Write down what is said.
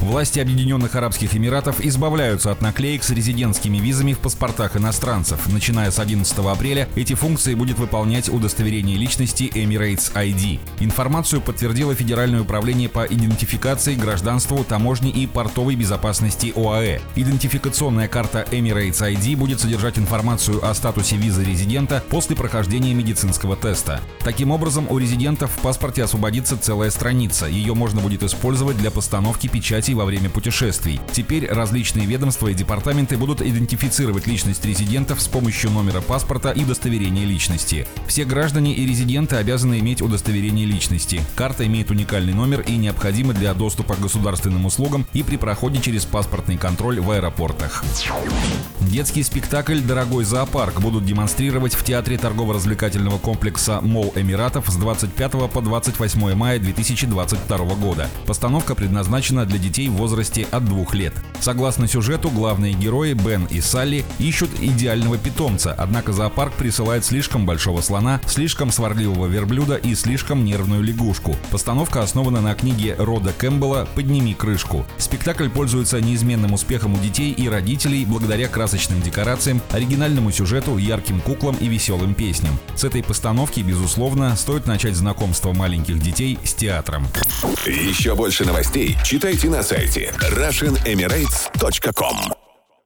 Власти Объединенных Арабских Эмиратов избавляются от наклеек с резидентскими визами в паспортах иностранцев. Начиная с 11 апреля эти функции будет выполнять удостоверение личности Emirates ID. Информацию подтвердило Федеральное управление по идентификации, гражданству, таможне и портовой безопасности ОАЭ. Идентификационная карта Emirates ID будет содержать информацию о статусе визы резидента после прохождения медицинского теста. Таким образом, у резидентов в паспорте освободится целая страница. Ее можно будет использовать для постановки печати во время путешествий. Теперь различные ведомства и департаменты будут идентифицировать личность резидентов с помощью номера паспорта и удостоверения личности. Все граждане и резиденты обязаны иметь удостоверение личности. Карта имеет уникальный номер и необходима для доступа к государственным услугам и при проходе через паспортный контроль в аэропортах. Детский спектакль «Дорогой зоопарк» будут демонстрировать в Театре торгово-развлекательного комплекса «Мол Эмиратов» с 25 по 28 мая 2022 года. Постановка предназначена для детей в возрасте от двух лет. Согласно сюжету, главные герои Бен и Салли ищут идеального питомца, однако зоопарк присылает слишком большого слона, слишком сварливого верблюда и слишком нервную лягушку. Постановка основана на книге Рода Кэмпбелла «Подними крышку». Спектакль пользуется неизменным успехом у детей и родителей благодаря красочным декорациям, оригинальному сюжету, ярким куклам и веселым песням. С этой постановки, безусловно, стоит начать знакомство маленьких детей с театром. Еще больше новостей читайте на сайте RussianEmirates.com